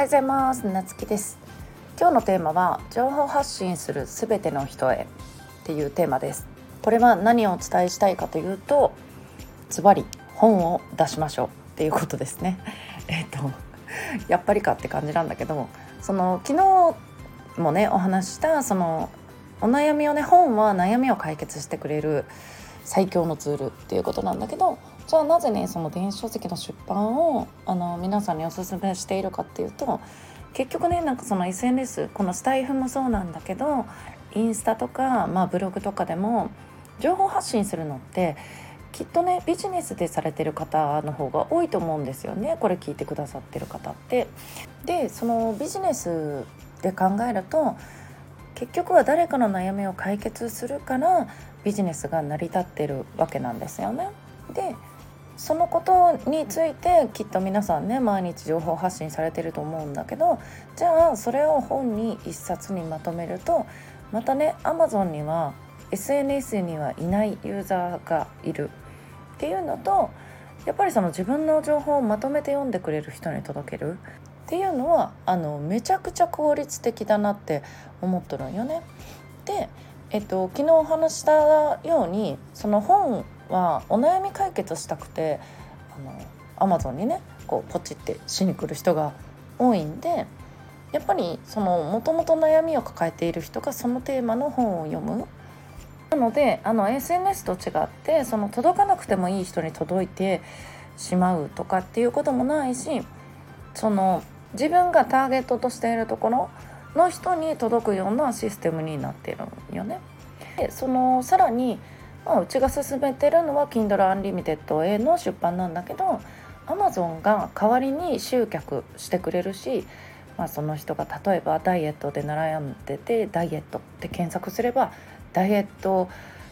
はようございます。なつきです。今日のテーマは情報発信するすべての人へっていうテーマです。これは何をお伝えしたいかというとズバリ本を出しましょうっていうことですね。えっとやっぱりかって感じなんだけどその昨日もねお話したそのお悩みをね本は悩みを解決してくれる最強のツールっていうことなんだけどじゃあなぜねその電子書籍の出版をあの皆さんにおすすめしているかっていうと結局ねなんかその SNS このスタイフもそうなんだけどインスタとか、まあ、ブログとかでも情報発信するのってきっとねビジネスでされてる方の方が多いと思うんですよねこれ聞いてくださってる方って。でそのビジネスで考えると結局は誰かの悩みを解決するからビジネスが成り立ってるわけなんですよね。でそのことについてきっと皆さんね毎日情報発信されてると思うんだけどじゃあそれを本に一冊にまとめるとまたね Amazon には SNS にはいないユーザーがいるっていうのとやっぱりその自分の情報をまとめて読んでくれる人に届けるっていうのはあのめちゃくちゃ効率的だなって思っとるんよね。で、えっと、昨日お話したようにその本はお悩み解決したくてあのアマゾンにねこうポチってしに来る人が多いんでやっぱりそのもともと悩みを抱えている人がそのテーマの本を読むなのであの SNS と違ってその届かなくてもいい人に届いてしまうとかっていうこともないしその自分がターゲットとしているところの人に届くようなシステムになっているよね。でそのさらにまあ、うちが進めてるのは Kindle Unlimited への出版なんだけど Amazon が代わりに集客してくれるし、まあ、その人が例えばダイエットで悩んでてダイエットって検索すればダイエット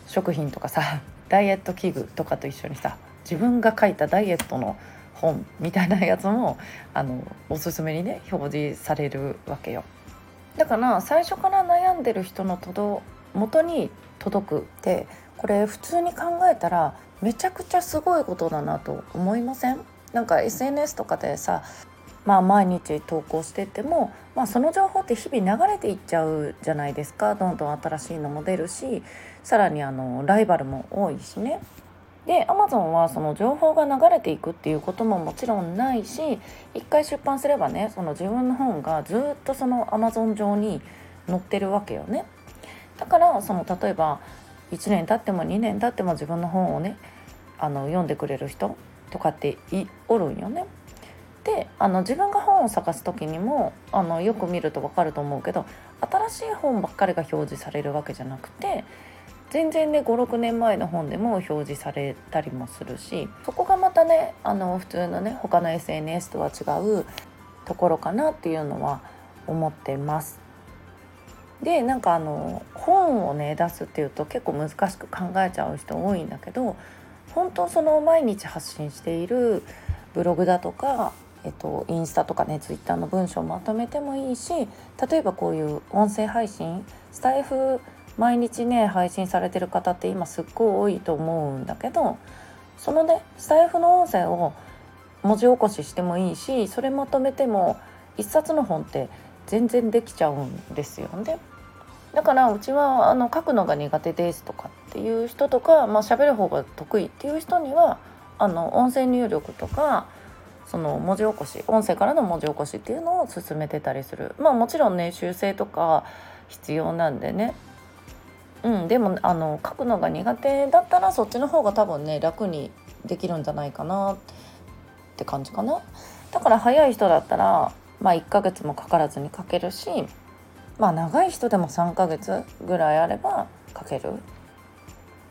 食品とかさ ダイエット器具とかと一緒にさ自分が書いたダイエットの本みたいなやつもあのおすすめにね表示されるわけよ。だから最初から悩んでる人のとど元に届くってこれ普通に考えたらめちゃくちゃすごいことだなと思いません？なんか SNS とかでさまあ毎日投稿してても、まあ、その情報って日々流れていっちゃうじゃないですかどんどん新しいのも出るしさらにあのライバルも多いしね。で Amazon はその情報が流れていくっていうことももちろんないし一回出版すればねその自分の本がずっとその Amazon 上に載ってるわけよね。だからその例えば1年経っても2年経っても自分の本をねあの読んでくれる人とかっておるんよね。であの自分が本を探す時にもあのよく見ると分かると思うけど新しい本ばっかりが表示されるわけじゃなくて全然ね56年前の本でも表示されたりもするしそこがまたねあの普通のね他の SNS とは違うところかなっていうのは思ってます。でなんかあの本をね出すっていうと結構難しく考えちゃう人多いんだけど本当その毎日発信しているブログだとか、えっと、インスタとかねツイッターの文章をまとめてもいいし例えばこういう音声配信スタイフ毎日ね配信されてる方って今すっごい多いと思うんだけどそのねスタイフの音声を文字起こししてもいいしそれまとめても一冊の本って全然できちゃうんですよね。だからうちはあの書くのが苦手ですとかっていう人とか、まあ、喋る方が得意っていう人にはあの音声入力とかその文字起こし音声からの文字起こしっていうのを進めてたりする。まあもちろんね修正とか必要なんでね。うんでもあの書くのが苦手だったらそっちの方が多分ね楽にできるんじゃないかなって感じかな。だから早い人だったらまあ1ヶ月もかからずに書けるしまあ長い人でも3ヶ月ぐらいあれば書ける、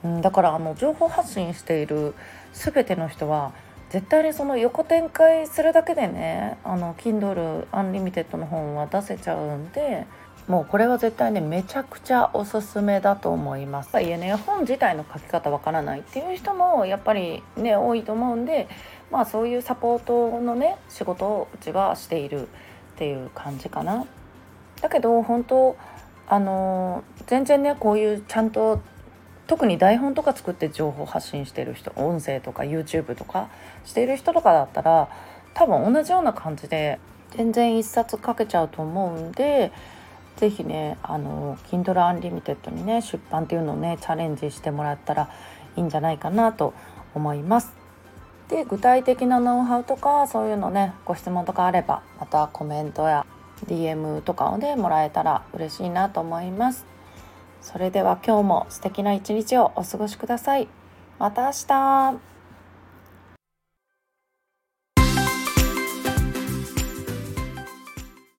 うん、だからあの情報発信している全ての人は絶対にその横展開するだけでねあの Kindle Unlimited の本は出せちゃうんでもうこれは絶対ねめちゃくちゃおすすめだと思います。いえね本自体の書き方わからないっていう人もやっぱりね多いと思うんでまあそういうサポートのね仕事をうちはしているっていう感じかな。だけど本当あの全然ねこういうちゃんと特に台本とか作って情報発信してる人音声とか YouTube とかしている人とかだったら多分同じような感じで全然1冊書けちゃうと思うんで是非ねあの Kindle Unlimited にね出版っていうのをねチャレンジしてもらったらいいんじゃないかなと思います。で具体的なノウハウとかそういうのねご質問とかあればまたコメントや DM とかをねもらえたら嬉しいなと思います。それでは今日も素敵な一日をお過ごしください。また明日